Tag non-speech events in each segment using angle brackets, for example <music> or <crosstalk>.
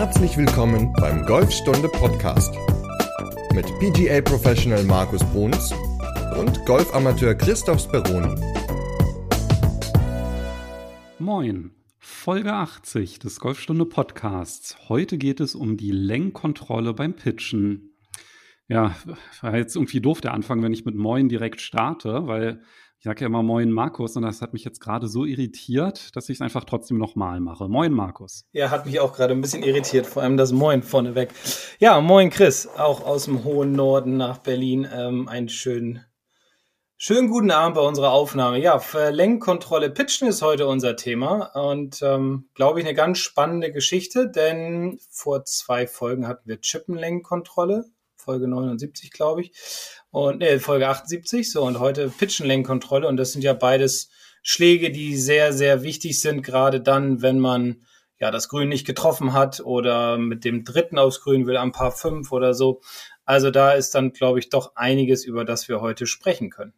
Herzlich willkommen beim Golfstunde Podcast mit PGA Professional Markus Bruns und Golfamateur Christoph Speroni. Moin, Folge 80 des Golfstunde Podcasts. Heute geht es um die Lenkkontrolle beim Pitchen. Ja, war jetzt irgendwie doof der Anfang, wenn ich mit Moin direkt starte, weil ich sage ja immer Moin Markus und das hat mich jetzt gerade so irritiert, dass ich es einfach trotzdem nochmal mache. Moin Markus. Ja, hat mich auch gerade ein bisschen irritiert, vor allem das Moin vorneweg. Ja, Moin Chris, auch aus dem hohen Norden nach Berlin. Ähm, einen schönen, schönen guten Abend bei unserer Aufnahme. Ja, Verlenkkontrolle Pitchen ist heute unser Thema und ähm, glaube ich eine ganz spannende Geschichte, denn vor zwei Folgen hatten wir Chippenlenkkontrolle, Folge 79, glaube ich und äh, Folge 78. So, und heute Pitchenlenkkontrolle. Und das sind ja beides Schläge, die sehr, sehr wichtig sind, gerade dann, wenn man ja das Grün nicht getroffen hat oder mit dem dritten aufs Grün will am Paar 5 oder so. Also da ist dann, glaube ich, doch einiges, über das wir heute sprechen können.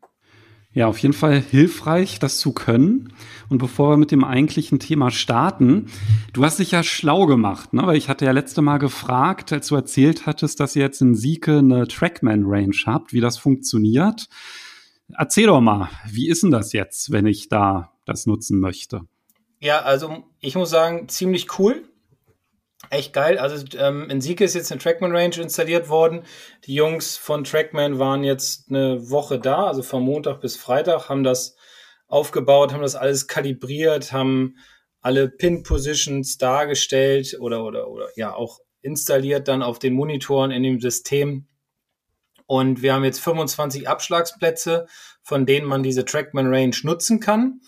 Ja, auf jeden Fall hilfreich, das zu können. Und bevor wir mit dem eigentlichen Thema starten, du hast dich ja schlau gemacht, ne? weil ich hatte ja letzte Mal gefragt, als du erzählt hattest, dass ihr jetzt in Sieke eine Trackman-Range habt, wie das funktioniert. Erzähl doch mal, wie ist denn das jetzt, wenn ich da das nutzen möchte? Ja, also ich muss sagen, ziemlich cool echt geil. Also ähm, in Sieke ist jetzt eine Trackman Range installiert worden. Die Jungs von Trackman waren jetzt eine Woche da, also von Montag bis Freitag, haben das aufgebaut, haben das alles kalibriert, haben alle Pin-Positions dargestellt oder, oder, oder ja auch installiert dann auf den Monitoren in dem System. Und wir haben jetzt 25 Abschlagsplätze, von denen man diese Trackman Range nutzen kann.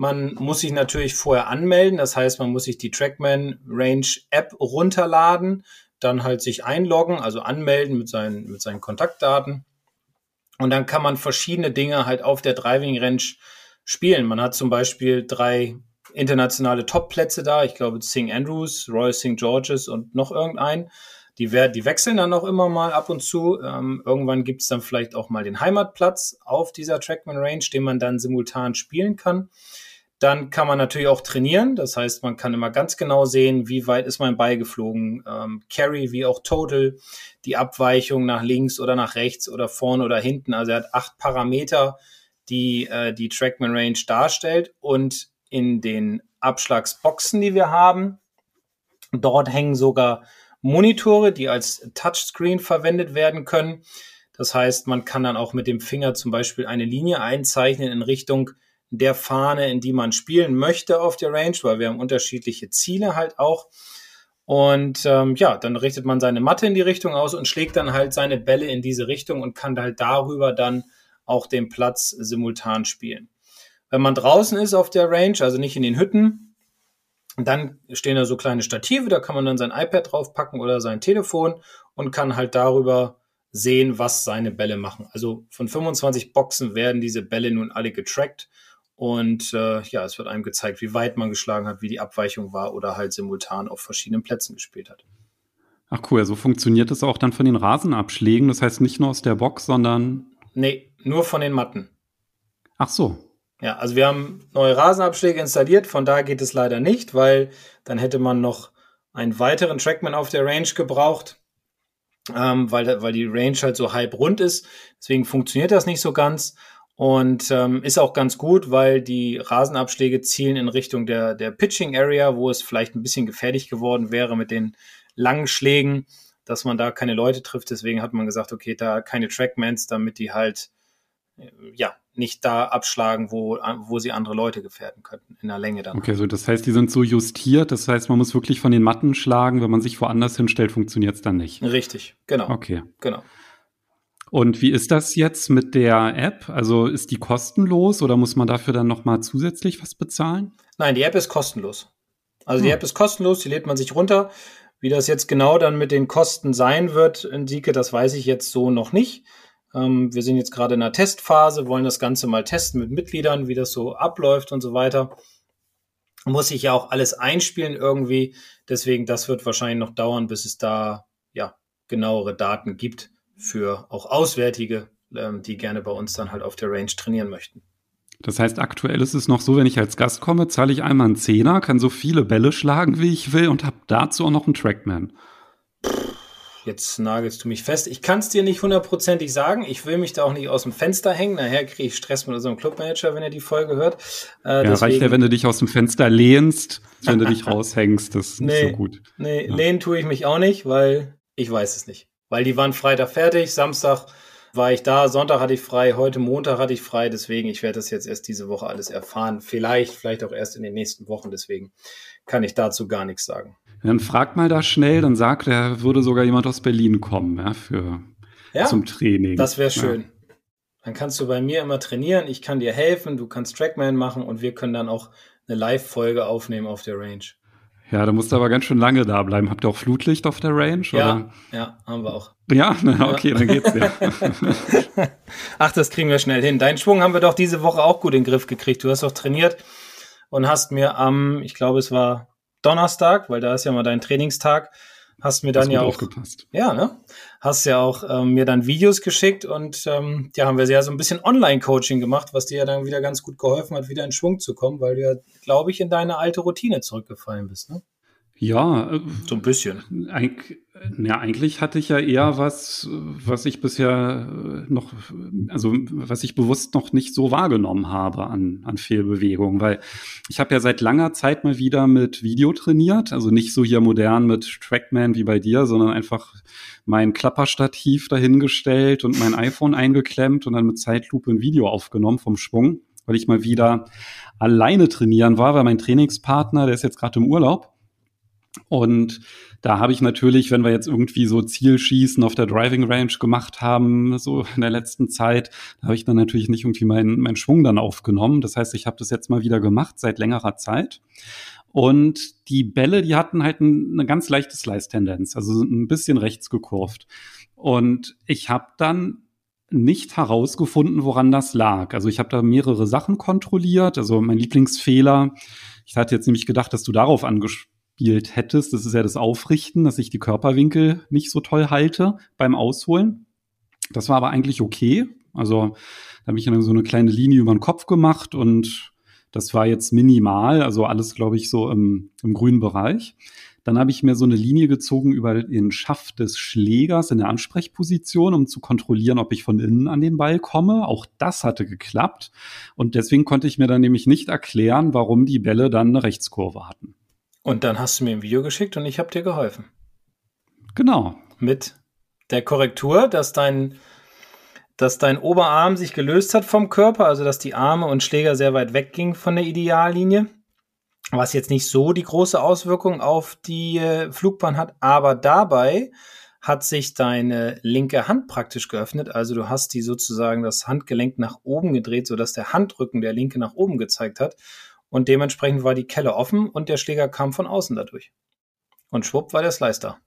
Man muss sich natürlich vorher anmelden, das heißt, man muss sich die Trackman Range App runterladen, dann halt sich einloggen, also anmelden mit seinen, mit seinen Kontaktdaten. Und dann kann man verschiedene Dinge halt auf der Driving Range spielen. Man hat zum Beispiel drei internationale Top-Plätze da. Ich glaube, St. Andrews, Royal St. George's und noch irgendein. Die, die wechseln dann auch immer mal ab und zu. Ähm, irgendwann gibt es dann vielleicht auch mal den Heimatplatz auf dieser Trackman Range, den man dann simultan spielen kann. Dann kann man natürlich auch trainieren. Das heißt, man kann immer ganz genau sehen, wie weit ist mein Ball geflogen. Ähm, Carry wie auch Total, die Abweichung nach links oder nach rechts oder vorne oder hinten. Also er hat acht Parameter, die äh, die Trackman Range darstellt. Und in den Abschlagsboxen, die wir haben, dort hängen sogar Monitore, die als Touchscreen verwendet werden können. Das heißt, man kann dann auch mit dem Finger zum Beispiel eine Linie einzeichnen in Richtung der Fahne, in die man spielen möchte auf der Range, weil wir haben unterschiedliche Ziele halt auch. Und ähm, ja, dann richtet man seine Matte in die Richtung aus und schlägt dann halt seine Bälle in diese Richtung und kann halt darüber dann auch den Platz simultan spielen. Wenn man draußen ist auf der Range, also nicht in den Hütten, dann stehen da so kleine Stative, da kann man dann sein iPad draufpacken oder sein Telefon und kann halt darüber sehen, was seine Bälle machen. Also von 25 Boxen werden diese Bälle nun alle getrackt und äh, ja, es wird einem gezeigt, wie weit man geschlagen hat, wie die Abweichung war oder halt simultan auf verschiedenen Plätzen gespielt hat. Ach cool, so funktioniert es auch dann von den Rasenabschlägen. Das heißt nicht nur aus der Box, sondern. Nee, nur von den Matten. Ach so. Ja, also wir haben neue Rasenabschläge installiert, von da geht es leider nicht, weil dann hätte man noch einen weiteren Trackman auf der Range gebraucht, ähm, weil, weil die Range halt so halb rund ist. Deswegen funktioniert das nicht so ganz. Und ähm, ist auch ganz gut, weil die Rasenabschläge zielen in Richtung der, der Pitching Area, wo es vielleicht ein bisschen gefährlich geworden wäre mit den langen Schlägen, dass man da keine Leute trifft. Deswegen hat man gesagt, okay, da keine Trackmans, damit die halt äh, ja nicht da abschlagen, wo, wo sie andere Leute gefährden könnten, in der Länge dann. Okay, so das heißt, die sind so justiert, das heißt, man muss wirklich von den Matten schlagen, wenn man sich woanders hinstellt, funktioniert es dann nicht. Richtig, genau. Okay. Genau. Und wie ist das jetzt mit der App? Also ist die kostenlos oder muss man dafür dann nochmal zusätzlich was bezahlen? Nein, die App ist kostenlos. Also die hm. App ist kostenlos, die lädt man sich runter. Wie das jetzt genau dann mit den Kosten sein wird in Sieke, das weiß ich jetzt so noch nicht. Ähm, wir sind jetzt gerade in einer Testphase, wollen das Ganze mal testen mit Mitgliedern, wie das so abläuft und so weiter. Muss ich ja auch alles einspielen irgendwie. Deswegen, das wird wahrscheinlich noch dauern, bis es da ja genauere Daten gibt für auch Auswärtige, ähm, die gerne bei uns dann halt auf der Range trainieren möchten. Das heißt, aktuell ist es noch so, wenn ich als Gast komme, zahle ich einmal einen Zehner, kann so viele Bälle schlagen, wie ich will und habe dazu auch noch einen Trackman. Jetzt nagelst du mich fest. Ich kann es dir nicht hundertprozentig sagen. Ich will mich da auch nicht aus dem Fenster hängen. Nachher kriege ich Stress mit unserem Clubmanager, wenn er die Folge hört. Äh, ja, reicht ja, wenn du dich aus dem Fenster lehnst, wenn du dich <laughs> raushängst. Das ist nee, nicht so gut. Nee, ja. lehnen tue ich mich auch nicht, weil ich weiß es nicht. Weil die waren Freitag fertig, Samstag war ich da, Sonntag hatte ich frei, heute Montag hatte ich frei, deswegen, ich werde das jetzt erst diese Woche alles erfahren. Vielleicht, vielleicht auch erst in den nächsten Wochen, deswegen kann ich dazu gar nichts sagen. Dann fragt mal da schnell, dann sagt er, würde sogar jemand aus Berlin kommen, ja, für ja, zum Training. Das wäre schön. Ja. Dann kannst du bei mir immer trainieren, ich kann dir helfen, du kannst Trackman machen und wir können dann auch eine Live-Folge aufnehmen auf der Range. Ja, da musst du aber ganz schön lange da bleiben. Habt ihr auch Flutlicht auf der Range? Ja, oder? ja, haben wir auch. Ja, <laughs> na, okay, ja. dann geht's ja. <laughs> Ach, das kriegen wir schnell hin. Deinen Schwung haben wir doch diese Woche auch gut in den Griff gekriegt. Du hast doch trainiert und hast mir am, ich glaube, es war Donnerstag, weil da ist ja mal dein Trainingstag, hast mir dann hast ja auch aufgepasst. Ja, ne? Hast ja auch ähm, mir dann Videos geschickt und ähm, ja, haben wir ja so ein bisschen Online-Coaching gemacht, was dir ja dann wieder ganz gut geholfen hat, wieder in Schwung zu kommen, weil du ja, glaube ich, in deine alte Routine zurückgefallen bist, ne? Ja, äh, so ein bisschen. Eig ja, eigentlich hatte ich ja eher was, was ich bisher äh, noch, also was ich bewusst noch nicht so wahrgenommen habe an, an Fehlbewegungen, weil ich habe ja seit langer Zeit mal wieder mit Video trainiert, also nicht so hier modern mit Trackman wie bei dir, sondern einfach mein Klapperstativ dahingestellt und mein iPhone eingeklemmt und dann mit Zeitlupe ein Video aufgenommen vom Schwung, weil ich mal wieder alleine trainieren war, weil mein Trainingspartner, der ist jetzt gerade im Urlaub und da habe ich natürlich, wenn wir jetzt irgendwie so Zielschießen auf der Driving Range gemacht haben, so in der letzten Zeit, da habe ich dann natürlich nicht irgendwie meinen mein Schwung dann aufgenommen. Das heißt, ich habe das jetzt mal wieder gemacht seit längerer Zeit. Und die Bälle, die hatten halt eine ganz leichte Slice-Tendenz, also ein bisschen rechts gekurvt. Und ich habe dann nicht herausgefunden, woran das lag. Also ich habe da mehrere Sachen kontrolliert. Also mein Lieblingsfehler, ich hatte jetzt nämlich gedacht, dass du darauf angesprochen gespielt hättest. Das ist ja das Aufrichten, dass ich die Körperwinkel nicht so toll halte beim Ausholen. Das war aber eigentlich okay. Also da habe ich dann so eine kleine Linie über den Kopf gemacht und das war jetzt minimal, also alles, glaube ich, so im, im grünen Bereich. Dann habe ich mir so eine Linie gezogen über den Schaft des Schlägers in der Ansprechposition, um zu kontrollieren, ob ich von innen an den Ball komme. Auch das hatte geklappt. Und deswegen konnte ich mir dann nämlich nicht erklären, warum die Bälle dann eine Rechtskurve hatten. Und dann hast du mir ein Video geschickt und ich habe dir geholfen. Genau. Mit der Korrektur, dass dein, dass dein Oberarm sich gelöst hat vom Körper, also dass die Arme und Schläger sehr weit weggingen von der Ideallinie. Was jetzt nicht so die große Auswirkung auf die äh, Flugbahn hat, aber dabei hat sich deine linke Hand praktisch geöffnet. Also du hast die sozusagen das Handgelenk nach oben gedreht, sodass der Handrücken der linke nach oben gezeigt hat. Und dementsprechend war die Kelle offen und der Schläger kam von außen dadurch. Und schwupp war der Slice da.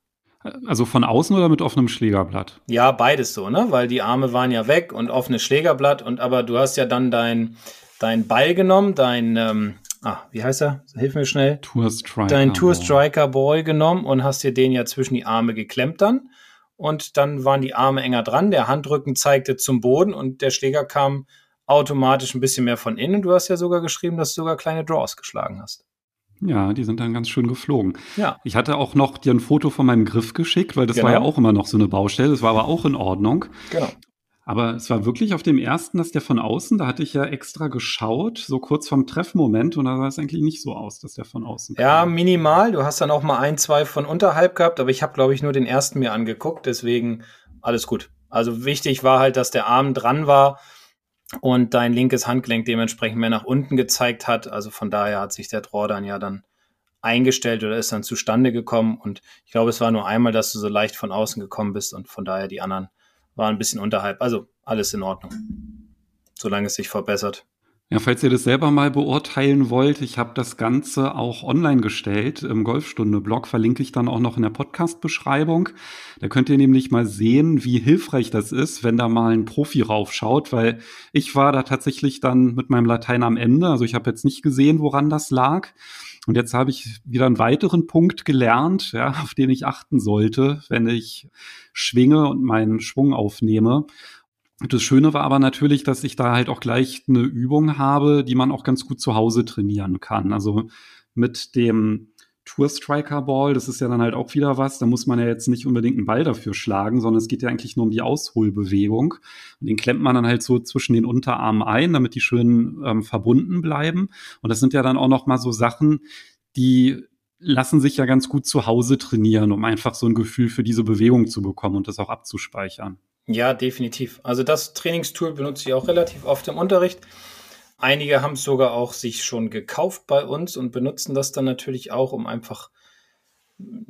Also von außen oder mit offenem Schlägerblatt? Ja, beides so, ne? Weil die Arme waren ja weg und offenes Schlägerblatt und aber du hast ja dann dein, dein Ball genommen, dein, ähm, ah, wie heißt er? Hilf mir schnell. Tour Striker. Dein Tour Striker Ball genommen und hast dir den ja zwischen die Arme geklemmt dann. Und dann waren die Arme enger dran, der Handrücken zeigte zum Boden und der Schläger kam automatisch ein bisschen mehr von innen. Du hast ja sogar geschrieben, dass du sogar kleine Draws geschlagen hast. Ja, die sind dann ganz schön geflogen. Ja. Ich hatte auch noch dir ein Foto von meinem Griff geschickt, weil das genau. war ja auch immer noch so eine Baustelle. Das war aber auch in Ordnung. Genau. Aber es war wirklich auf dem ersten, dass der von außen, da hatte ich ja extra geschaut, so kurz vorm Treffmoment, und da sah es eigentlich nicht so aus, dass der von außen kam. Ja, minimal. Du hast dann auch mal ein, zwei von unterhalb gehabt, aber ich habe, glaube ich, nur den ersten mir angeguckt, deswegen alles gut. Also wichtig war halt, dass der Arm dran war und dein linkes Handgelenk dementsprechend mehr nach unten gezeigt hat. Also von daher hat sich der Draw dann ja dann eingestellt oder ist dann zustande gekommen. Und ich glaube, es war nur einmal, dass du so leicht von außen gekommen bist und von daher die anderen waren ein bisschen unterhalb. Also alles in Ordnung, solange es sich verbessert. Ja, falls ihr das selber mal beurteilen wollt, ich habe das Ganze auch online gestellt im Golfstunde-Blog, verlinke ich dann auch noch in der Podcast-Beschreibung. Da könnt ihr nämlich mal sehen, wie hilfreich das ist, wenn da mal ein Profi raufschaut, weil ich war da tatsächlich dann mit meinem Latein am Ende, also ich habe jetzt nicht gesehen, woran das lag. Und jetzt habe ich wieder einen weiteren Punkt gelernt, ja, auf den ich achten sollte, wenn ich schwinge und meinen Schwung aufnehme. Das Schöne war aber natürlich, dass ich da halt auch gleich eine Übung habe, die man auch ganz gut zu Hause trainieren kann. Also mit dem Tour Striker Ball, das ist ja dann halt auch wieder was. Da muss man ja jetzt nicht unbedingt einen Ball dafür schlagen, sondern es geht ja eigentlich nur um die Ausholbewegung. Und den klemmt man dann halt so zwischen den Unterarmen ein, damit die schön ähm, verbunden bleiben. Und das sind ja dann auch noch mal so Sachen, die lassen sich ja ganz gut zu Hause trainieren, um einfach so ein Gefühl für diese Bewegung zu bekommen und das auch abzuspeichern. Ja, definitiv. Also das Trainingstool benutze ich auch relativ oft im Unterricht. Einige haben es sogar auch sich schon gekauft bei uns und benutzen das dann natürlich auch, um einfach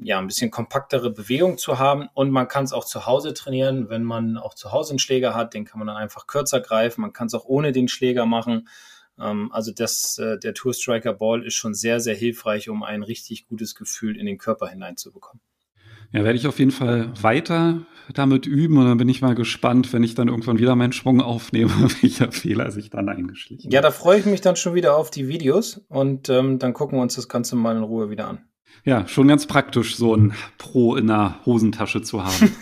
ja, ein bisschen kompaktere Bewegung zu haben. Und man kann es auch zu Hause trainieren, wenn man auch zu Hause einen Schläger hat. Den kann man dann einfach kürzer greifen. Man kann es auch ohne den Schläger machen. Ähm, also das, äh, der Tour Striker Ball ist schon sehr, sehr hilfreich, um ein richtig gutes Gefühl in den Körper hineinzubekommen. Ja, werde ich auf jeden Fall weiter damit üben und dann bin ich mal gespannt, wenn ich dann irgendwann wieder meinen Schwung aufnehme, <laughs> welcher Fehler sich dann eingeschlichen hat. Ja, da freue ich mich dann schon wieder auf die Videos und ähm, dann gucken wir uns das Ganze mal in Ruhe wieder an. Ja, schon ganz praktisch, so ein Pro in der Hosentasche zu haben.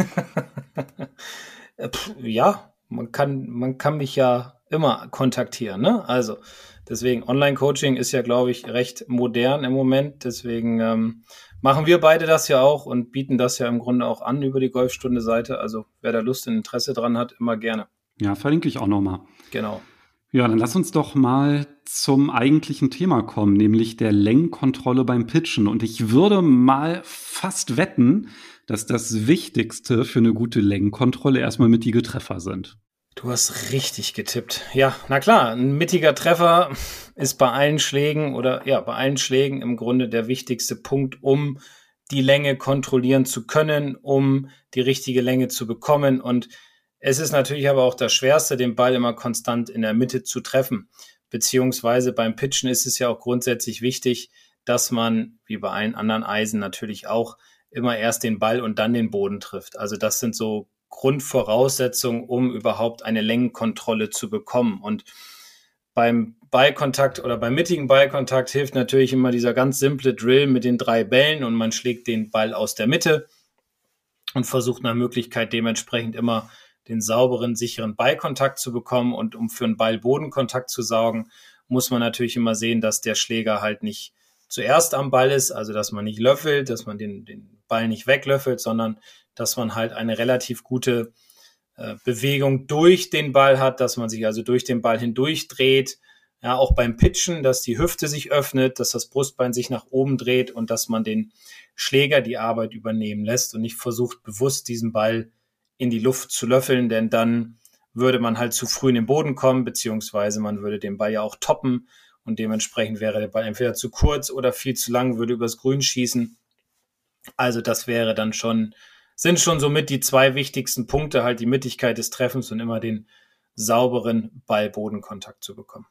<laughs> ja, man kann, man kann mich ja immer kontaktieren. Ne? Also deswegen, Online-Coaching ist ja, glaube ich, recht modern im Moment. Deswegen ähm, machen wir beide das ja auch und bieten das ja im Grunde auch an über die Golfstunde-Seite. Also wer da Lust und Interesse dran hat, immer gerne. Ja, verlinke ich auch nochmal. Genau. Ja, dann lass uns doch mal zum eigentlichen Thema kommen, nämlich der Lenkkontrolle beim Pitchen. Und ich würde mal fast wetten, dass das Wichtigste für eine gute Lenkkontrolle erstmal mittige Treffer sind. Du hast richtig getippt. Ja, na klar, ein mittiger Treffer ist bei allen Schlägen oder ja, bei allen Schlägen im Grunde der wichtigste Punkt, um die Länge kontrollieren zu können, um die richtige Länge zu bekommen. Und es ist natürlich aber auch das Schwerste, den Ball immer konstant in der Mitte zu treffen. Beziehungsweise beim Pitchen ist es ja auch grundsätzlich wichtig, dass man, wie bei allen anderen Eisen natürlich auch, immer erst den Ball und dann den Boden trifft. Also das sind so Grundvoraussetzung, um überhaupt eine Längenkontrolle zu bekommen. Und beim Ballkontakt oder beim mittigen Ballkontakt hilft natürlich immer dieser ganz simple Drill mit den drei Bällen und man schlägt den Ball aus der Mitte und versucht nach Möglichkeit dementsprechend immer den sauberen, sicheren Ballkontakt zu bekommen. Und um für einen Ball-Bodenkontakt zu sorgen, muss man natürlich immer sehen, dass der Schläger halt nicht zuerst am Ball ist, also dass man nicht löffelt, dass man den, den Ball nicht weglöffelt, sondern dass man halt eine relativ gute äh, Bewegung durch den Ball hat, dass man sich also durch den Ball hindurch dreht. Ja, auch beim Pitchen, dass die Hüfte sich öffnet, dass das Brustbein sich nach oben dreht und dass man den Schläger die Arbeit übernehmen lässt und nicht versucht, bewusst diesen Ball in die Luft zu löffeln, denn dann würde man halt zu früh in den Boden kommen, beziehungsweise man würde den Ball ja auch toppen und dementsprechend wäre der Ball entweder zu kurz oder viel zu lang, würde übers Grün schießen. Also das wäre dann schon sind schon somit die zwei wichtigsten Punkte, halt die Mittigkeit des Treffens und immer den sauberen Ball-Bodenkontakt zu bekommen.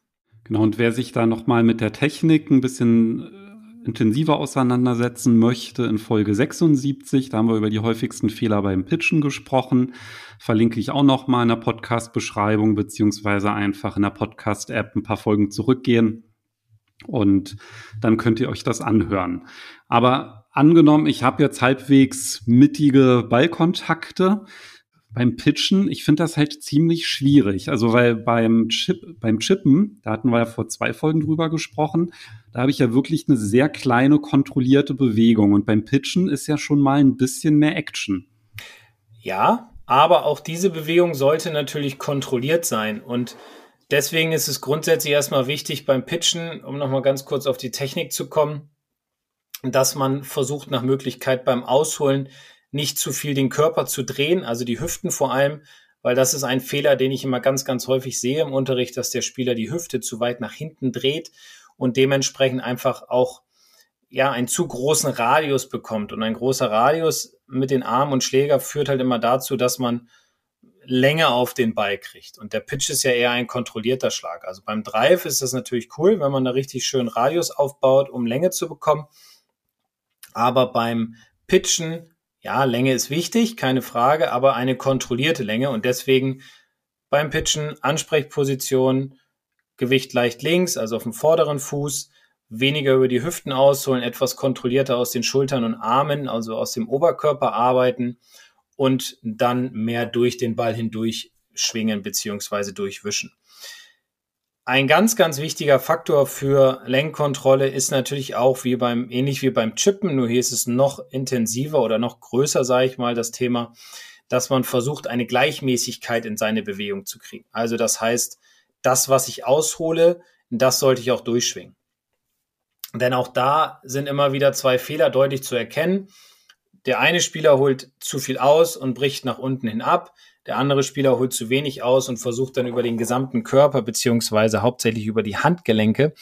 Genau, und wer sich da nochmal mit der Technik ein bisschen äh, intensiver auseinandersetzen möchte, in Folge 76, da haben wir über die häufigsten Fehler beim Pitchen gesprochen, verlinke ich auch nochmal in der Podcast-Beschreibung, beziehungsweise einfach in der Podcast-App ein paar Folgen zurückgehen. Und dann könnt ihr euch das anhören. Aber angenommen, ich habe jetzt halbwegs mittige Ballkontakte beim Pitchen, ich finde das halt ziemlich schwierig. Also weil beim Chip, beim Chippen, da hatten wir ja vor zwei Folgen drüber gesprochen, da habe ich ja wirklich eine sehr kleine kontrollierte Bewegung und beim Pitchen ist ja schon mal ein bisschen mehr Action. Ja, aber auch diese Bewegung sollte natürlich kontrolliert sein und deswegen ist es grundsätzlich erstmal wichtig beim Pitchen, um nochmal ganz kurz auf die Technik zu kommen, dass man versucht nach Möglichkeit beim Ausholen nicht zu viel den Körper zu drehen, also die Hüften vor allem, weil das ist ein Fehler, den ich immer ganz, ganz häufig sehe im Unterricht, dass der Spieler die Hüfte zu weit nach hinten dreht und dementsprechend einfach auch ja einen zu großen Radius bekommt. Und ein großer Radius mit den Armen und Schläger führt halt immer dazu, dass man Länge auf den Ball kriegt. Und der Pitch ist ja eher ein kontrollierter Schlag. Also beim Drive ist das natürlich cool, wenn man da richtig schön Radius aufbaut, um Länge zu bekommen. Aber beim Pitchen, ja, Länge ist wichtig, keine Frage, aber eine kontrollierte Länge und deswegen beim Pitchen Ansprechposition, Gewicht leicht links, also auf dem vorderen Fuß, weniger über die Hüften ausholen, etwas kontrollierter aus den Schultern und Armen, also aus dem Oberkörper arbeiten und dann mehr durch den Ball hindurch durchschwingen beziehungsweise durchwischen. Ein ganz, ganz wichtiger Faktor für Lenkkontrolle ist natürlich auch wie beim, ähnlich wie beim Chippen, nur hier ist es noch intensiver oder noch größer, sage ich mal, das Thema, dass man versucht, eine Gleichmäßigkeit in seine Bewegung zu kriegen. Also das heißt, das, was ich aushole, das sollte ich auch durchschwingen. Denn auch da sind immer wieder zwei Fehler deutlich zu erkennen. Der eine Spieler holt zu viel aus und bricht nach unten hin ab. Der andere Spieler holt zu wenig aus und versucht dann über den gesamten Körper beziehungsweise hauptsächlich über die Handgelenke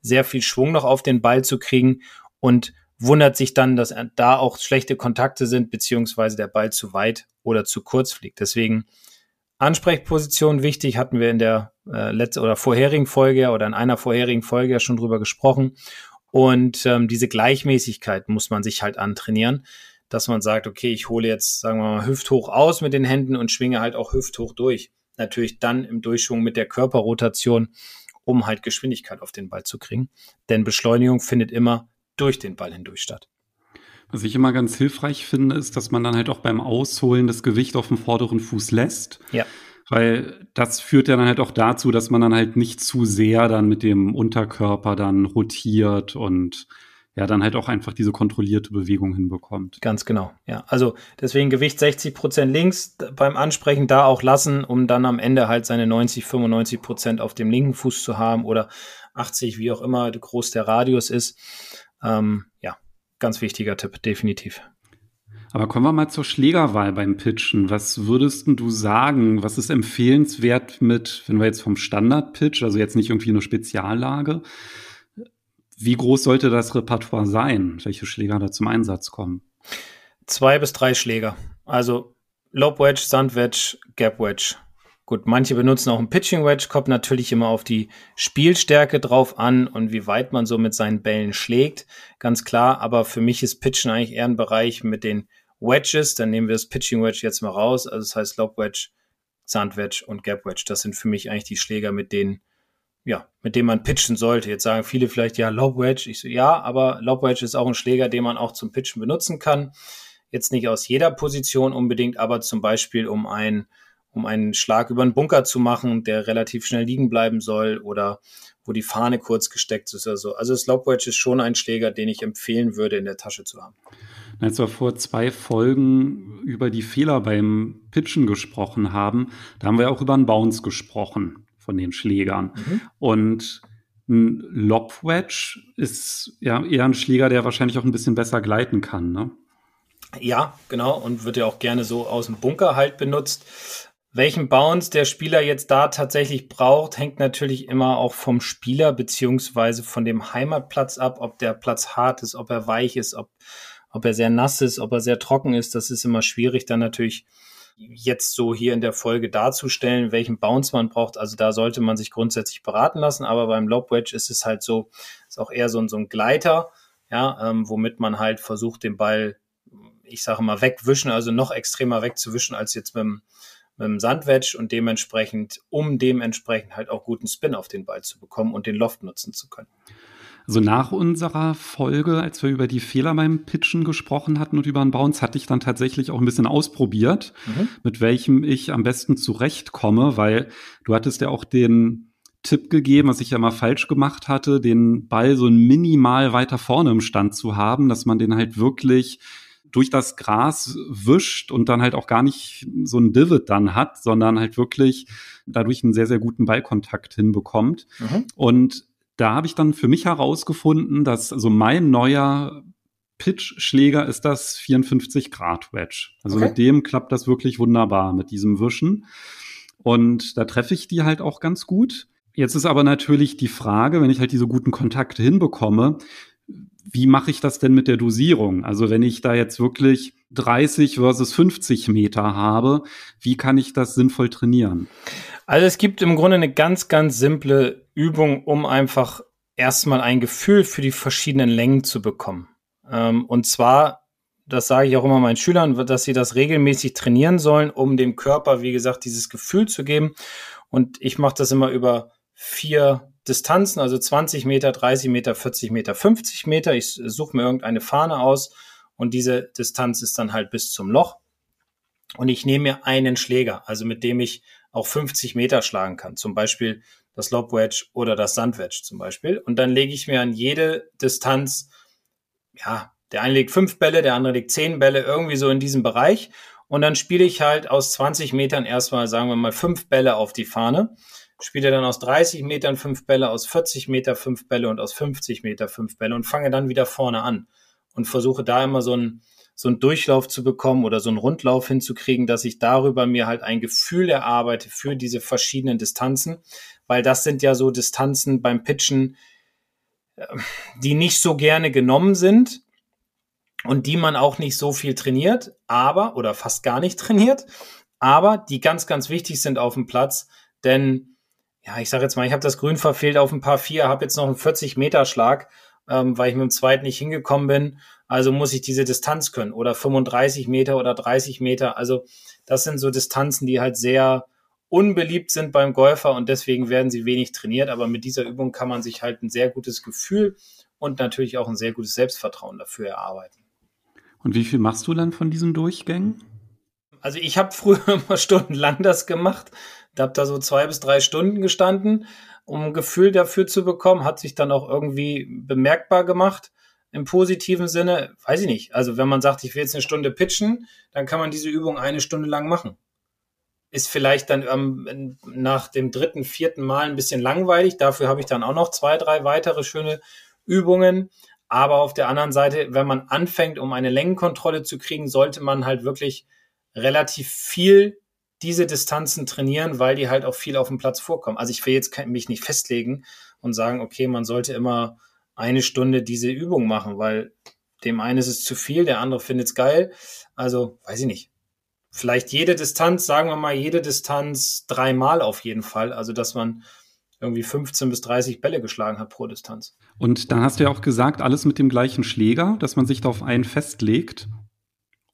sehr viel Schwung noch auf den Ball zu kriegen und wundert sich dann, dass da auch schlechte Kontakte sind beziehungsweise der Ball zu weit oder zu kurz fliegt. Deswegen Ansprechposition wichtig, hatten wir in der äh, letzten oder vorherigen Folge oder in einer vorherigen Folge ja schon drüber gesprochen. Und ähm, diese Gleichmäßigkeit muss man sich halt antrainieren dass man sagt, okay, ich hole jetzt, sagen wir mal, hüfthoch aus mit den Händen und schwinge halt auch hüfthoch durch. Natürlich dann im Durchschwung mit der Körperrotation, um halt Geschwindigkeit auf den Ball zu kriegen. Denn Beschleunigung findet immer durch den Ball hindurch statt. Was ich immer ganz hilfreich finde, ist, dass man dann halt auch beim Ausholen das Gewicht auf dem vorderen Fuß lässt. Ja. Weil das führt ja dann halt auch dazu, dass man dann halt nicht zu sehr dann mit dem Unterkörper dann rotiert und ja dann halt auch einfach diese kontrollierte Bewegung hinbekommt. Ganz genau, ja. Also deswegen Gewicht 60 Prozent links beim Ansprechen da auch lassen, um dann am Ende halt seine 90, 95 Prozent auf dem linken Fuß zu haben oder 80, wie auch immer groß der Radius ist. Ähm, ja, ganz wichtiger Tipp, definitiv. Aber kommen wir mal zur Schlägerwahl beim Pitchen. Was würdest du sagen? Was ist empfehlenswert mit, wenn wir jetzt vom Standard-Pitch, also jetzt nicht irgendwie eine Speziallage, wie groß sollte das Repertoire sein? Welche Schläger da zum Einsatz kommen? Zwei bis drei Schläger. Also Lob Wedge, Sand Wedge, Gap Wedge. Gut, manche benutzen auch einen Pitching Wedge, kommt natürlich immer auf die Spielstärke drauf an und wie weit man so mit seinen Bällen schlägt. Ganz klar, aber für mich ist Pitchen eigentlich eher ein Bereich mit den Wedges. Dann nehmen wir das Pitching Wedge jetzt mal raus. Also das heißt Lob Wedge, Sand Wedge und Gap Wedge. Das sind für mich eigentlich die Schläger, mit denen ja, mit dem man pitchen sollte. Jetzt sagen viele vielleicht, ja, Lob Wedge. Ich so, ja, aber Lob Wedge ist auch ein Schläger, den man auch zum Pitchen benutzen kann. Jetzt nicht aus jeder Position unbedingt, aber zum Beispiel um ein um einen Schlag über einen Bunker zu machen, der relativ schnell liegen bleiben soll oder wo die Fahne kurz gesteckt ist oder so. Also das Lob Wedge ist schon ein Schläger, den ich empfehlen würde, in der Tasche zu haben. Als wir vor zwei Folgen über die Fehler beim Pitchen gesprochen haben, da haben wir auch über einen Bounce gesprochen von den Schlägern. Mhm. Und ein Lob Wedge ist ja eher ein Schläger, der wahrscheinlich auch ein bisschen besser gleiten kann, ne? Ja, genau. Und wird ja auch gerne so aus dem Bunker halt benutzt. Welchen Bounce der Spieler jetzt da tatsächlich braucht, hängt natürlich immer auch vom Spieler beziehungsweise von dem Heimatplatz ab, ob der Platz hart ist, ob er weich ist, ob, ob er sehr nass ist, ob er sehr trocken ist. Das ist immer schwierig dann natürlich jetzt so hier in der Folge darzustellen, welchen Bounce man braucht. Also da sollte man sich grundsätzlich beraten lassen. Aber beim Lob Wedge ist es halt so, ist auch eher so, ein so ein Gleiter, ja, ähm, womit man halt versucht, den Ball, ich sage mal, wegwischen, also noch extremer wegzuwischen als jetzt mit dem, mit dem Sandwedge und dementsprechend, um dementsprechend halt auch guten Spin auf den Ball zu bekommen und den Loft nutzen zu können. Also nach unserer Folge, als wir über die Fehler beim Pitchen gesprochen hatten und über einen Bounce, hatte ich dann tatsächlich auch ein bisschen ausprobiert, mhm. mit welchem ich am besten zurechtkomme, weil du hattest ja auch den Tipp gegeben, was ich ja mal falsch gemacht hatte, den Ball so minimal weiter vorne im Stand zu haben, dass man den halt wirklich durch das Gras wischt und dann halt auch gar nicht so ein Divid dann hat, sondern halt wirklich dadurch einen sehr, sehr guten Ballkontakt hinbekommt. Mhm. Und da habe ich dann für mich herausgefunden, dass also mein neuer Pitch-Schläger ist das 54 Grad Wedge. Also okay. mit dem klappt das wirklich wunderbar mit diesem Wischen. Und da treffe ich die halt auch ganz gut. Jetzt ist aber natürlich die Frage, wenn ich halt diese guten Kontakte hinbekomme, wie mache ich das denn mit der Dosierung? Also wenn ich da jetzt wirklich 30 versus 50 Meter habe, wie kann ich das sinnvoll trainieren? Also es gibt im Grunde eine ganz, ganz simple Übung, um einfach erstmal ein Gefühl für die verschiedenen Längen zu bekommen. Ähm, und zwar, das sage ich auch immer meinen Schülern, dass sie das regelmäßig trainieren sollen, um dem Körper, wie gesagt, dieses Gefühl zu geben. Und ich mache das immer über vier Distanzen, also 20 Meter, 30 Meter, 40 Meter, 50 Meter. Ich suche mir irgendeine Fahne aus und diese Distanz ist dann halt bis zum Loch. Und ich nehme mir einen Schläger, also mit dem ich auch 50 Meter schlagen kann. Zum Beispiel das Lob Wedge oder das Sand Wedge zum Beispiel. Und dann lege ich mir an jede Distanz, ja, der eine legt fünf Bälle, der andere legt zehn Bälle, irgendwie so in diesem Bereich. Und dann spiele ich halt aus 20 Metern erstmal, sagen wir mal, fünf Bälle auf die Fahne. Spiele dann aus 30 Metern fünf Bälle, aus 40 Meter fünf Bälle und aus 50 Meter fünf Bälle und fange dann wieder vorne an und versuche da immer so einen, so einen Durchlauf zu bekommen oder so einen Rundlauf hinzukriegen, dass ich darüber mir halt ein Gefühl erarbeite für diese verschiedenen Distanzen, weil das sind ja so Distanzen beim Pitchen, äh, die nicht so gerne genommen sind, und die man auch nicht so viel trainiert, aber oder fast gar nicht <laughs> trainiert, aber die ganz, ganz wichtig sind auf dem Platz, denn ja, ich sage jetzt mal, ich habe das Grün verfehlt auf ein paar vier, habe jetzt noch einen 40 Meter Schlag, ähm, weil ich mit dem zweiten nicht hingekommen bin. Also muss ich diese Distanz können oder 35 Meter oder 30 Meter. Also das sind so Distanzen, die halt sehr unbeliebt sind beim Golfer und deswegen werden sie wenig trainiert. Aber mit dieser Übung kann man sich halt ein sehr gutes Gefühl und natürlich auch ein sehr gutes Selbstvertrauen dafür erarbeiten. Und wie viel machst du dann von diesen Durchgängen? Also ich habe früher <laughs> immer stundenlang das gemacht. Da habe da so zwei bis drei Stunden gestanden, um ein Gefühl dafür zu bekommen. Hat sich dann auch irgendwie bemerkbar gemacht im positiven Sinne. Weiß ich nicht. Also wenn man sagt, ich will jetzt eine Stunde pitchen, dann kann man diese Übung eine Stunde lang machen. Ist vielleicht dann ähm, nach dem dritten, vierten Mal ein bisschen langweilig. Dafür habe ich dann auch noch zwei, drei weitere schöne Übungen. Aber auf der anderen Seite, wenn man anfängt, um eine Längenkontrolle zu kriegen, sollte man halt wirklich relativ viel diese Distanzen trainieren, weil die halt auch viel auf dem Platz vorkommen. Also ich will jetzt mich nicht festlegen und sagen, okay, man sollte immer eine Stunde diese Übung machen, weil dem einen ist es zu viel, der andere findet es geil. Also weiß ich nicht. Vielleicht jede Distanz, sagen wir mal, jede Distanz dreimal auf jeden Fall. Also dass man irgendwie 15 bis 30 Bälle geschlagen hat pro Distanz. Und dann hast du ja auch gesagt, alles mit dem gleichen Schläger, dass man sich da auf einen festlegt,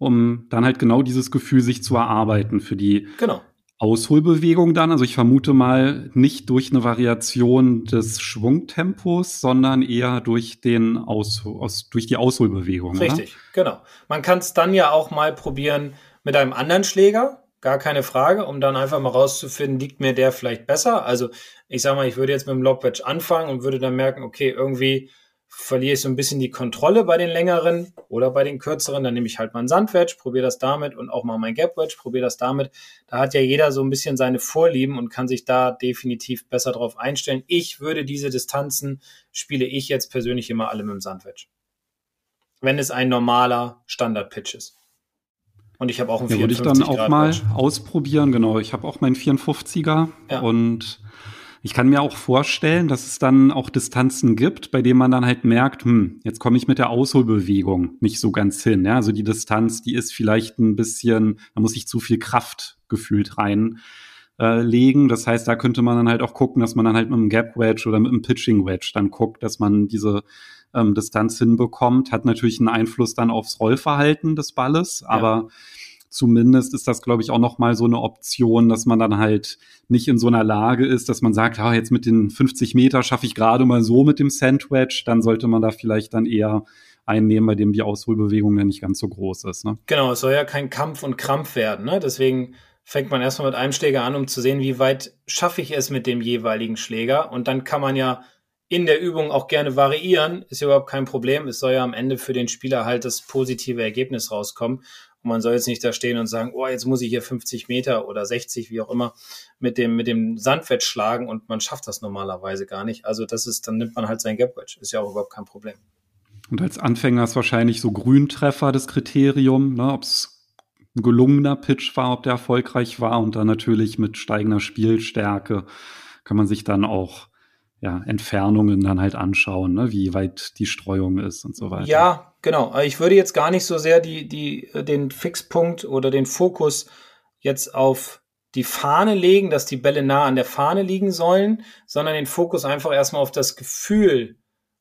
um dann halt genau dieses Gefühl sich zu erarbeiten für die genau. Ausholbewegung dann. Also ich vermute mal nicht durch eine Variation des Schwungtempos, sondern eher durch den Aus, aus durch die Ausholbewegung. Richtig, oder? genau. Man kann es dann ja auch mal probieren mit einem anderen Schläger gar keine Frage, um dann einfach mal rauszufinden, liegt mir der vielleicht besser. Also ich sag mal, ich würde jetzt mit dem Lobwedge anfangen und würde dann merken, okay, irgendwie verliere ich so ein bisschen die Kontrolle bei den längeren oder bei den kürzeren, dann nehme ich halt mal einen Sandwedge, probiere das damit und auch mal mein Gapwedge, probiere das damit. Da hat ja jeder so ein bisschen seine Vorlieben und kann sich da definitiv besser drauf einstellen. Ich würde diese Distanzen, spiele ich jetzt persönlich immer alle mit dem Sandwedge. Wenn es ein normaler Standard-Pitch ist. Und ich habe auch einen ja, 54 würde ich dann auch Grad mal Watch. ausprobieren, genau. Ich habe auch meinen 54er ja. und ich kann mir auch vorstellen, dass es dann auch Distanzen gibt, bei denen man dann halt merkt, hm, jetzt komme ich mit der Ausholbewegung nicht so ganz hin. Ja? Also die Distanz, die ist vielleicht ein bisschen, da muss ich zu viel Kraft gefühlt rein äh, legen. Das heißt, da könnte man dann halt auch gucken, dass man dann halt mit einem Gap Wedge oder mit einem Pitching Wedge dann guckt, dass man diese ähm, Distanz hinbekommt. Hat natürlich einen Einfluss dann aufs Rollverhalten des Balles, aber ja. Zumindest ist das, glaube ich, auch noch mal so eine Option, dass man dann halt nicht in so einer Lage ist, dass man sagt, ja, jetzt mit den 50 Meter schaffe ich gerade mal so mit dem Sandwich, dann sollte man da vielleicht dann eher einnehmen, bei dem die Ausholbewegung ja nicht ganz so groß ist. Ne? Genau, es soll ja kein Kampf und Krampf werden. Ne? Deswegen fängt man erstmal mit einem Schläger an, um zu sehen, wie weit schaffe ich es mit dem jeweiligen Schläger. Und dann kann man ja in der Übung auch gerne variieren, ist ja überhaupt kein Problem. Es soll ja am Ende für den Spieler halt das positive Ergebnis rauskommen. Und man soll jetzt nicht da stehen und sagen, oh, jetzt muss ich hier 50 Meter oder 60, wie auch immer, mit dem, mit dem Sandwedge schlagen und man schafft das normalerweise gar nicht. Also das ist, dann nimmt man halt sein Gapwedge. Ist ja auch überhaupt kein Problem. Und als Anfänger ist wahrscheinlich so Grüntreffer das Kriterium, ne, ob es ein gelungener Pitch war, ob der erfolgreich war und dann natürlich mit steigender Spielstärke kann man sich dann auch ja, Entfernungen dann halt anschauen, ne, wie weit die Streuung ist und so weiter. Ja, genau. Ich würde jetzt gar nicht so sehr die, die, den Fixpunkt oder den Fokus jetzt auf die Fahne legen, dass die Bälle nah an der Fahne liegen sollen, sondern den Fokus einfach erstmal auf das Gefühl.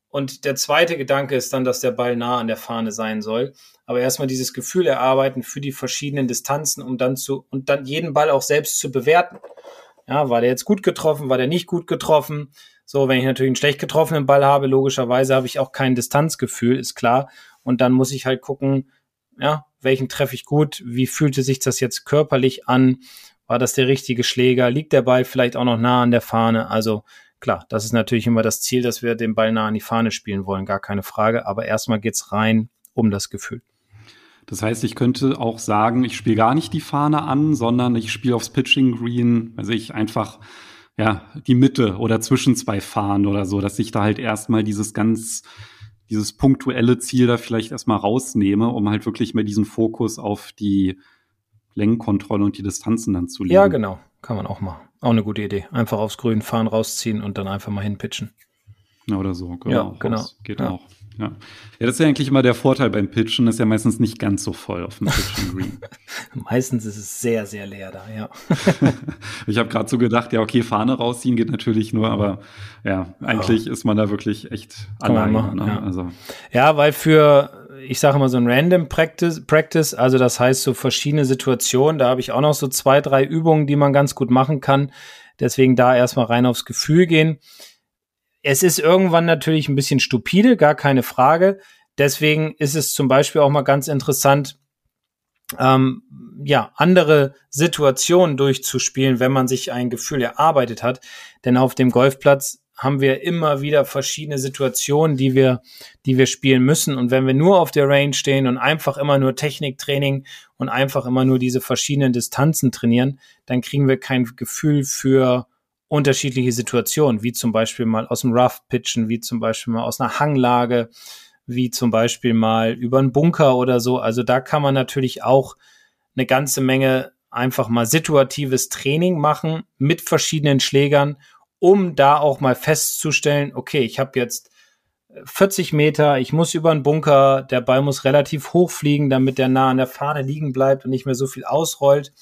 Und der zweite Gedanke ist dann, dass der Ball nah an der Fahne sein soll. Aber erstmal dieses Gefühl erarbeiten für die verschiedenen Distanzen, um dann zu, und dann jeden Ball auch selbst zu bewerten. Ja, war der jetzt gut getroffen, war der nicht gut getroffen? So, wenn ich natürlich einen schlecht getroffenen Ball habe, logischerweise habe ich auch kein Distanzgefühl, ist klar. Und dann muss ich halt gucken, ja, welchen treffe ich gut, wie fühlte sich das jetzt körperlich an War das der richtige Schläger? Liegt der Ball vielleicht auch noch nah an der Fahne? Also klar, das ist natürlich immer das Ziel, dass wir den Ball nah an die Fahne spielen wollen, gar keine Frage. Aber erstmal geht's rein um das Gefühl. Das heißt, ich könnte auch sagen, ich spiele gar nicht die Fahne an, sondern ich spiele aufs Pitching Green, also ich einfach ja die Mitte oder zwischen zwei Fahnen oder so, dass ich da halt erstmal dieses ganz dieses punktuelle Ziel da vielleicht erstmal rausnehme, um halt wirklich mal diesen Fokus auf die Längenkontrolle und die Distanzen dann zu legen. Ja, genau. Kann man auch machen. Auch eine gute Idee. Einfach aufs Grün fahren, rausziehen und dann einfach mal hinpitchen. Ja, oder so. Genau. Ja, genau. Geht ja. auch. Ja. ja, das ist ja eigentlich immer der Vorteil beim Pitchen, ist ja meistens nicht ganz so voll auf dem Pitchen Green. <laughs> meistens ist es sehr, sehr leer da, ja. <laughs> ich habe gerade so gedacht, ja, okay, Fahne rausziehen geht natürlich nur, aber ja, eigentlich oh. ist man da wirklich echt Kann alleine. Machen, ne? ja. Also. ja, weil für, ich sage mal so ein Random Practice, Practice, also das heißt so verschiedene Situationen, da habe ich auch noch so zwei, drei Übungen, die man ganz gut machen kann. Deswegen da erstmal rein aufs Gefühl gehen. Es ist irgendwann natürlich ein bisschen stupide, gar keine Frage. Deswegen ist es zum Beispiel auch mal ganz interessant, ähm, ja, andere Situationen durchzuspielen, wenn man sich ein Gefühl erarbeitet hat. Denn auf dem Golfplatz haben wir immer wieder verschiedene Situationen, die wir, die wir spielen müssen. Und wenn wir nur auf der Range stehen und einfach immer nur Techniktraining und einfach immer nur diese verschiedenen Distanzen trainieren, dann kriegen wir kein Gefühl für unterschiedliche Situationen, wie zum Beispiel mal aus dem Rough pitchen, wie zum Beispiel mal aus einer Hanglage, wie zum Beispiel mal über einen Bunker oder so. Also da kann man natürlich auch eine ganze Menge einfach mal situatives Training machen mit verschiedenen Schlägern, um da auch mal festzustellen, okay, ich habe jetzt 40 Meter, ich muss über einen Bunker, der Ball muss relativ hoch fliegen, damit der nah an der Fahne liegen bleibt und nicht mehr so viel ausrollt.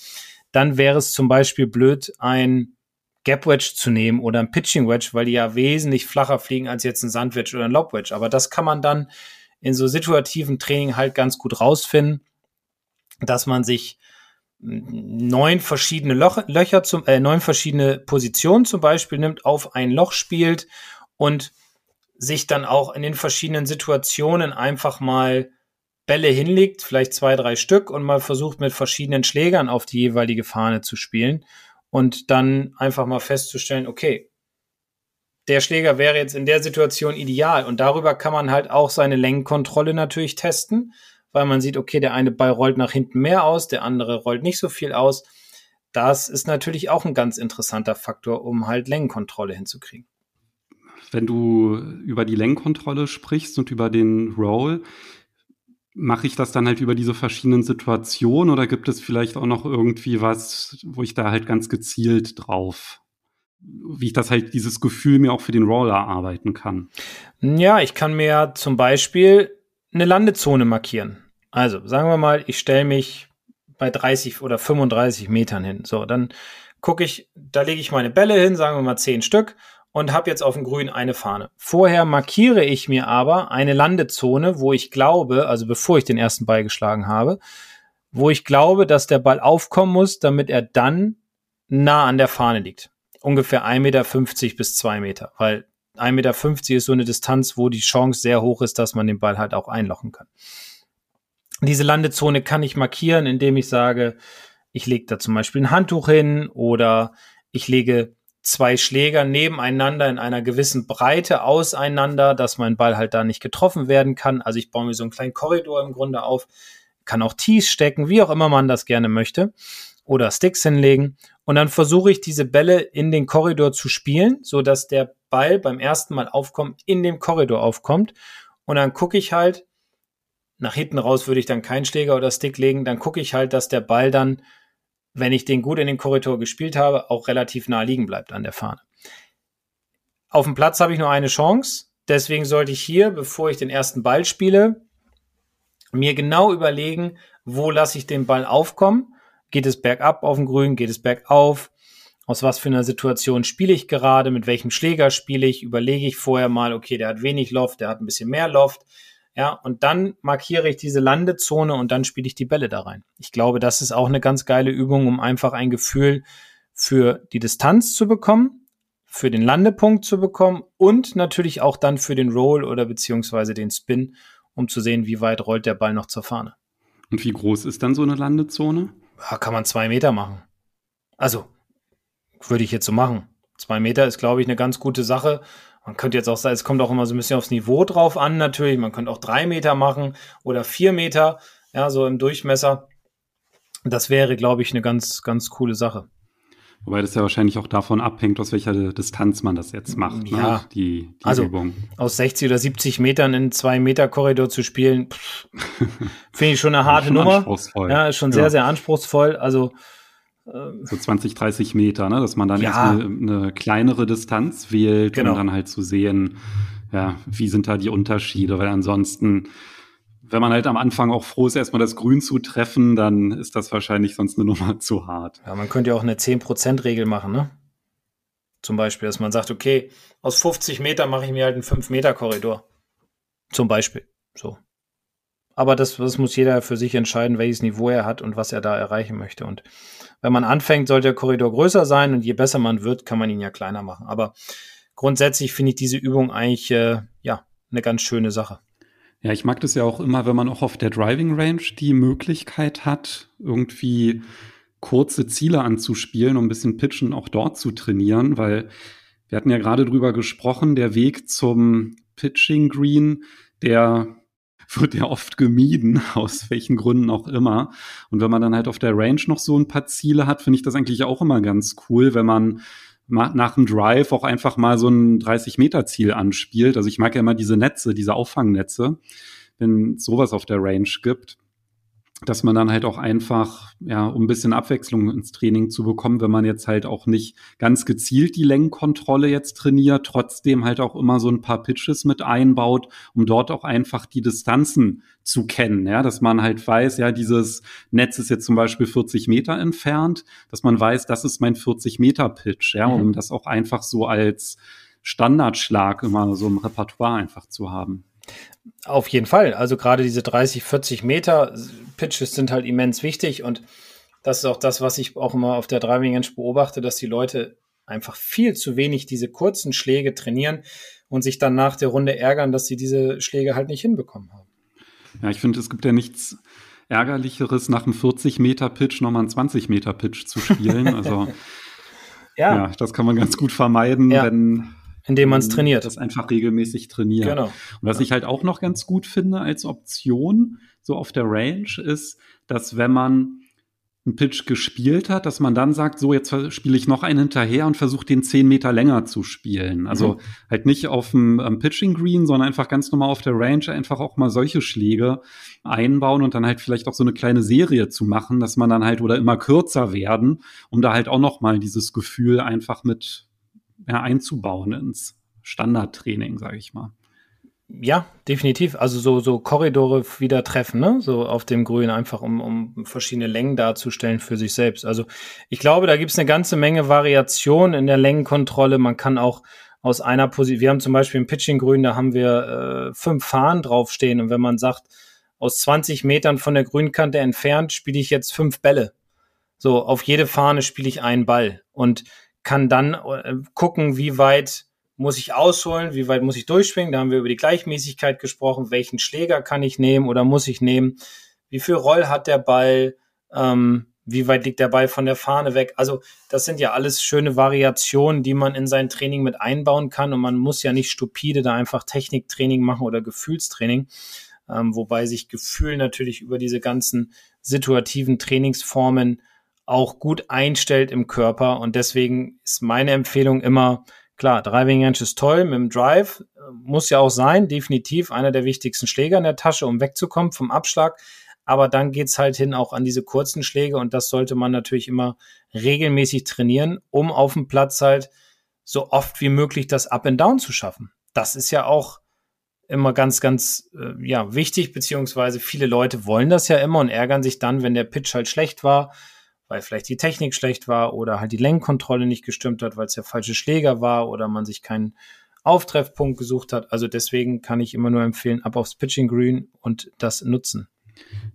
Dann wäre es zum Beispiel blöd, ein Gap Wedge zu nehmen oder ein Pitching Wedge, weil die ja wesentlich flacher fliegen als jetzt ein Sand Wedge oder ein Lob Wedge. Aber das kann man dann in so situativen Training halt ganz gut rausfinden, dass man sich neun verschiedene Loch, Löcher zum, äh, neun verschiedene Positionen zum Beispiel nimmt, auf ein Loch spielt und sich dann auch in den verschiedenen Situationen einfach mal Bälle hinlegt, vielleicht zwei, drei Stück und mal versucht mit verschiedenen Schlägern auf die jeweilige Fahne zu spielen und dann einfach mal festzustellen, okay, der Schläger wäre jetzt in der Situation ideal und darüber kann man halt auch seine Längenkontrolle natürlich testen, weil man sieht, okay, der eine Ball rollt nach hinten mehr aus, der andere rollt nicht so viel aus. Das ist natürlich auch ein ganz interessanter Faktor, um halt Längenkontrolle hinzukriegen. Wenn du über die Längenkontrolle sprichst und über den Roll, mache ich das dann halt über diese verschiedenen Situationen oder gibt es vielleicht auch noch irgendwie was, wo ich da halt ganz gezielt drauf, wie ich das halt dieses Gefühl mir auch für den Roller arbeiten kann? Ja, ich kann mir zum Beispiel eine Landezone markieren. Also sagen wir mal, ich stelle mich bei 30 oder 35 Metern hin. So, dann gucke ich, da lege ich meine Bälle hin, sagen wir mal 10 Stück und habe jetzt auf dem Grün eine Fahne. Vorher markiere ich mir aber eine Landezone, wo ich glaube, also bevor ich den ersten Ball geschlagen habe, wo ich glaube, dass der Ball aufkommen muss, damit er dann nah an der Fahne liegt. Ungefähr 1,50 Meter bis 2 Meter, weil 1,50 Meter ist so eine Distanz, wo die Chance sehr hoch ist, dass man den Ball halt auch einlochen kann. Diese Landezone kann ich markieren, indem ich sage, ich lege da zum Beispiel ein Handtuch hin oder ich lege zwei Schläger nebeneinander in einer gewissen Breite auseinander, dass mein Ball halt da nicht getroffen werden kann. Also ich baue mir so einen kleinen Korridor im Grunde auf, kann auch Tees stecken, wie auch immer man das gerne möchte, oder Sticks hinlegen. Und dann versuche ich diese Bälle in den Korridor zu spielen, so dass der Ball beim ersten Mal aufkommen in dem Korridor aufkommt. Und dann gucke ich halt, nach hinten raus würde ich dann keinen Schläger oder Stick legen, dann gucke ich halt, dass der Ball dann wenn ich den gut in den Korridor gespielt habe, auch relativ nah liegen bleibt an der Fahne. Auf dem Platz habe ich nur eine Chance. Deswegen sollte ich hier, bevor ich den ersten Ball spiele, mir genau überlegen, wo lasse ich den Ball aufkommen. Geht es bergab auf dem Grün? Geht es bergauf? Aus was für einer Situation spiele ich gerade? Mit welchem Schläger spiele ich? Überlege ich vorher mal, okay, der hat wenig Loft, der hat ein bisschen mehr Loft. Ja, und dann markiere ich diese Landezone und dann spiele ich die Bälle da rein. Ich glaube, das ist auch eine ganz geile Übung, um einfach ein Gefühl für die Distanz zu bekommen, für den Landepunkt zu bekommen und natürlich auch dann für den Roll oder beziehungsweise den Spin, um zu sehen, wie weit rollt der Ball noch zur Fahne. Und wie groß ist dann so eine Landezone? Ja, kann man zwei Meter machen. Also, würde ich jetzt so machen. Zwei Meter ist, glaube ich, eine ganz gute Sache. Man könnte jetzt auch sagen, es kommt auch immer so ein bisschen aufs Niveau drauf an, natürlich. Man könnte auch drei Meter machen oder vier Meter, ja, so im Durchmesser. Das wäre, glaube ich, eine ganz, ganz coole Sache. Wobei das ja wahrscheinlich auch davon abhängt, aus welcher Distanz man das jetzt macht, ne? ja. Ne? Die, die also, Übung. Aus 60 oder 70 Metern in zwei Meter Korridor zu spielen, <laughs> finde ich schon eine harte schon Nummer. Anspruchsvoll. Ja, ist schon sehr, ja. sehr anspruchsvoll. Also so 20, 30 Meter, ne? dass man dann ja. eine, eine, kleinere Distanz wählt, genau. um dann halt zu sehen, ja, wie sind da die Unterschiede, weil ansonsten wenn man halt am Anfang auch froh ist, erstmal das Grün zu treffen, dann ist das wahrscheinlich sonst eine <laughs> Nummer zu hart. Ja, man könnte ja auch eine 10%-Regel machen, ne? Zum Beispiel, dass man sagt, okay, aus 50 Meter mache ich mir halt einen 5-Meter-Korridor. Zum Beispiel. So. Aber das, das muss jeder für sich entscheiden, welches Niveau er hat und was er da erreichen möchte. Und wenn man anfängt, sollte der Korridor größer sein und je besser man wird, kann man ihn ja kleiner machen. Aber grundsätzlich finde ich diese Übung eigentlich äh, ja eine ganz schöne Sache. Ja, ich mag das ja auch immer, wenn man auch auf der Driving Range die Möglichkeit hat, irgendwie kurze Ziele anzuspielen, um ein bisschen Pitchen auch dort zu trainieren, weil wir hatten ja gerade drüber gesprochen, der Weg zum Pitching Green, der wird ja oft gemieden, <laughs> aus welchen Gründen auch immer. Und wenn man dann halt auf der Range noch so ein paar Ziele hat, finde ich das eigentlich auch immer ganz cool, wenn man nach dem Drive auch einfach mal so ein 30-Meter-Ziel anspielt. Also ich mag ja immer diese Netze, diese Auffangnetze, wenn sowas auf der Range gibt dass man dann halt auch einfach, ja, um ein bisschen Abwechslung ins Training zu bekommen, wenn man jetzt halt auch nicht ganz gezielt die Längenkontrolle jetzt trainiert, trotzdem halt auch immer so ein paar Pitches mit einbaut, um dort auch einfach die Distanzen zu kennen, ja, dass man halt weiß, ja, dieses Netz ist jetzt zum Beispiel 40 Meter entfernt, dass man weiß, das ist mein 40 Meter Pitch, ja, um mhm. das auch einfach so als Standardschlag immer so im Repertoire einfach zu haben. Auf jeden Fall. Also gerade diese 30, 40 Meter Pitches sind halt immens wichtig und das ist auch das, was ich auch immer auf der Driving Range beobachte, dass die Leute einfach viel zu wenig diese kurzen Schläge trainieren und sich dann nach der Runde ärgern, dass sie diese Schläge halt nicht hinbekommen haben. Ja, ich finde, es gibt ja nichts ärgerlicheres, nach einem 40 Meter Pitch nochmal einen 20 Meter Pitch zu spielen. Also <laughs> ja. ja. das kann man ganz gut vermeiden, ja. wenn indem man es trainiert. Das einfach regelmäßig trainiert. Genau. Und was ja. ich halt auch noch ganz gut finde als Option, so auf der Range, ist, dass wenn man einen Pitch gespielt hat, dass man dann sagt, so jetzt spiele ich noch einen hinterher und versuche den zehn Meter länger zu spielen. Also mhm. halt nicht auf dem um, Pitching Green, sondern einfach ganz normal auf der Range einfach auch mal solche Schläge einbauen und dann halt vielleicht auch so eine kleine Serie zu machen, dass man dann halt oder immer kürzer werden, um da halt auch noch mal dieses Gefühl einfach mit ja, einzubauen ins Standardtraining, sage ich mal. Ja, definitiv. Also so, so Korridore wieder treffen, ne? So auf dem Grün, einfach um, um verschiedene Längen darzustellen für sich selbst. Also ich glaube, da gibt es eine ganze Menge Variation in der Längenkontrolle. Man kann auch aus einer Position, wir haben zum Beispiel im Pitching-Grün, da haben wir äh, fünf Fahnen draufstehen. Und wenn man sagt, aus 20 Metern von der Grünkante entfernt spiele ich jetzt fünf Bälle. So, auf jede Fahne spiele ich einen Ball. Und kann dann äh, gucken, wie weit muss ich ausholen, wie weit muss ich durchschwingen. Da haben wir über die Gleichmäßigkeit gesprochen, welchen Schläger kann ich nehmen oder muss ich nehmen, wie viel Roll hat der Ball, ähm, wie weit liegt der Ball von der Fahne weg. Also das sind ja alles schöne Variationen, die man in sein Training mit einbauen kann. Und man muss ja nicht stupide da einfach Techniktraining machen oder Gefühlstraining, ähm, wobei sich Gefühl natürlich über diese ganzen situativen Trainingsformen auch gut einstellt im Körper. Und deswegen ist meine Empfehlung immer, klar, Driving Range ist toll, mit dem Drive muss ja auch sein, definitiv einer der wichtigsten Schläger in der Tasche, um wegzukommen vom Abschlag. Aber dann geht's halt hin auch an diese kurzen Schläge und das sollte man natürlich immer regelmäßig trainieren, um auf dem Platz halt so oft wie möglich das Up and Down zu schaffen. Das ist ja auch immer ganz, ganz äh, ja, wichtig, beziehungsweise viele Leute wollen das ja immer und ärgern sich dann, wenn der Pitch halt schlecht war weil vielleicht die Technik schlecht war oder halt die Lenkkontrolle nicht gestimmt hat, weil es der falsche Schläger war oder man sich keinen Auftreffpunkt gesucht hat. Also deswegen kann ich immer nur empfehlen, ab aufs Pitching Green und das nutzen.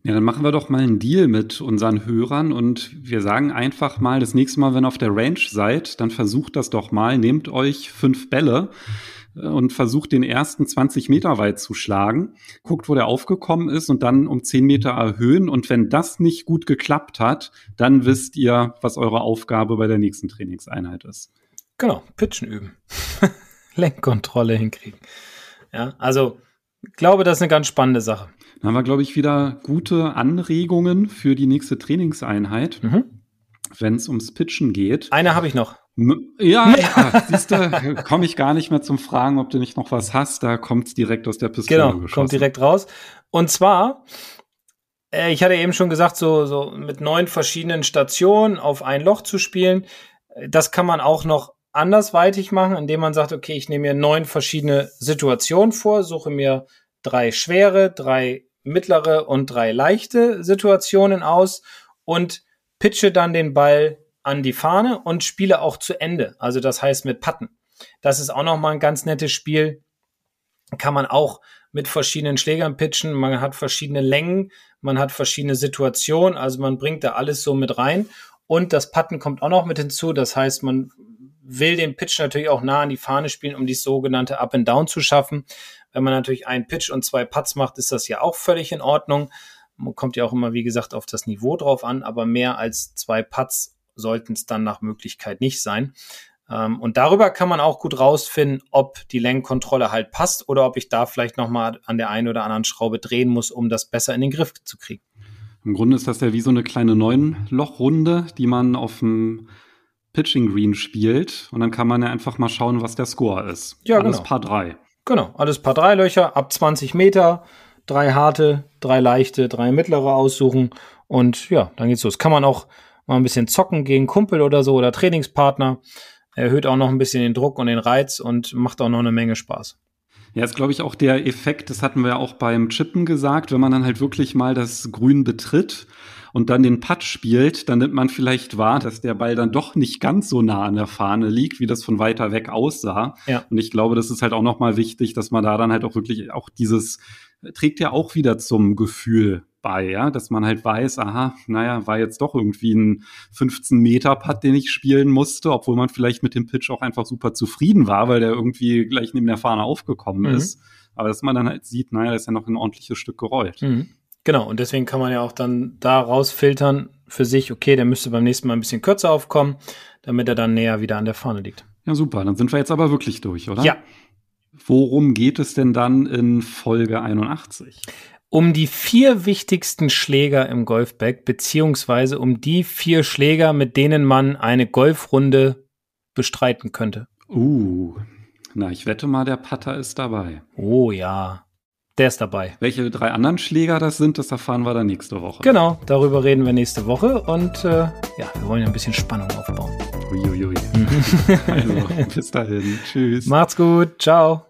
Ja, dann machen wir doch mal einen Deal mit unseren Hörern und wir sagen einfach mal, das nächste Mal, wenn ihr auf der Range seid, dann versucht das doch mal, nehmt euch fünf Bälle und versucht den ersten 20 Meter weit zu schlagen, guckt, wo der aufgekommen ist und dann um 10 Meter erhöhen. Und wenn das nicht gut geklappt hat, dann wisst ihr, was eure Aufgabe bei der nächsten Trainingseinheit ist. Genau, Pitchen üben. <laughs> Lenkkontrolle hinkriegen. Ja, also glaube, das ist eine ganz spannende Sache. Dann haben wir, glaube ich, wieder gute Anregungen für die nächste Trainingseinheit, mhm. wenn es ums Pitchen geht. Eine habe ich noch. Ja, ja <laughs> siehst du, komme ich gar nicht mehr zum Fragen, ob du nicht noch was hast. Da kommt es direkt aus der Pistole Genau, geschossen. kommt direkt raus. Und zwar, äh, ich hatte eben schon gesagt, so, so mit neun verschiedenen Stationen auf ein Loch zu spielen. Das kann man auch noch andersweitig machen, indem man sagt, okay, ich nehme mir neun verschiedene Situationen vor, suche mir drei schwere, drei mittlere und drei leichte Situationen aus und pitche dann den Ball an die Fahne und spiele auch zu Ende. Also das heißt mit Patten. Das ist auch nochmal ein ganz nettes Spiel. Kann man auch mit verschiedenen Schlägern pitchen. Man hat verschiedene Längen, man hat verschiedene Situationen. Also man bringt da alles so mit rein. Und das Patten kommt auch noch mit hinzu. Das heißt, man will den Pitch natürlich auch nah an die Fahne spielen, um die sogenannte Up and Down zu schaffen. Wenn man natürlich einen Pitch und zwei Putts macht, ist das ja auch völlig in Ordnung. Man kommt ja auch immer, wie gesagt, auf das Niveau drauf an, aber mehr als zwei Putts sollten es dann nach Möglichkeit nicht sein. Ähm, und darüber kann man auch gut rausfinden, ob die Lenkkontrolle halt passt oder ob ich da vielleicht nochmal an der einen oder anderen Schraube drehen muss, um das besser in den Griff zu kriegen. Im Grunde ist das ja wie so eine kleine Neun-Loch-Runde, die man auf dem Pitching Green spielt. Und dann kann man ja einfach mal schauen, was der Score ist. Ja, alles genau. Paar drei. Genau, alles Paar drei Löcher ab 20 Meter, drei harte, drei leichte, drei mittlere aussuchen. Und ja, dann geht's los. Kann man auch mal ein bisschen zocken gegen Kumpel oder so oder Trainingspartner. Erhöht auch noch ein bisschen den Druck und den Reiz und macht auch noch eine Menge Spaß. Ja, ist, glaube ich, auch der Effekt, das hatten wir ja auch beim Chippen gesagt, wenn man dann halt wirklich mal das Grün betritt und dann den Putt spielt, dann nimmt man vielleicht wahr, dass der Ball dann doch nicht ganz so nah an der Fahne liegt, wie das von weiter weg aussah. Ja. Und ich glaube, das ist halt auch nochmal wichtig, dass man da dann halt auch wirklich auch dieses, trägt ja auch wieder zum Gefühl bei, ja, dass man halt weiß, aha, naja, war jetzt doch irgendwie ein 15 Meter Putt, den ich spielen musste, obwohl man vielleicht mit dem Pitch auch einfach super zufrieden war, weil der irgendwie gleich neben der Fahne aufgekommen mhm. ist. Aber dass man dann halt sieht, naja, da ist ja noch ein ordentliches Stück gerollt. Mhm. Genau, und deswegen kann man ja auch dann da rausfiltern für sich, okay, der müsste beim nächsten Mal ein bisschen kürzer aufkommen, damit er dann näher wieder an der Fahne liegt. Ja, super, dann sind wir jetzt aber wirklich durch, oder? Ja. Worum geht es denn dann in Folge 81? Um die vier wichtigsten Schläger im Golfbag, beziehungsweise um die vier Schläger, mit denen man eine Golfrunde bestreiten könnte. Uh, na, ich wette mal, der Putter ist dabei. Oh ja, der ist dabei. Welche drei anderen Schläger das sind, das erfahren wir dann nächste Woche. Genau, darüber reden wir nächste Woche und äh, ja, wir wollen ja ein bisschen Spannung aufbauen. Uiuiui. <laughs> also, bis dahin. Tschüss. Macht's gut. Ciao.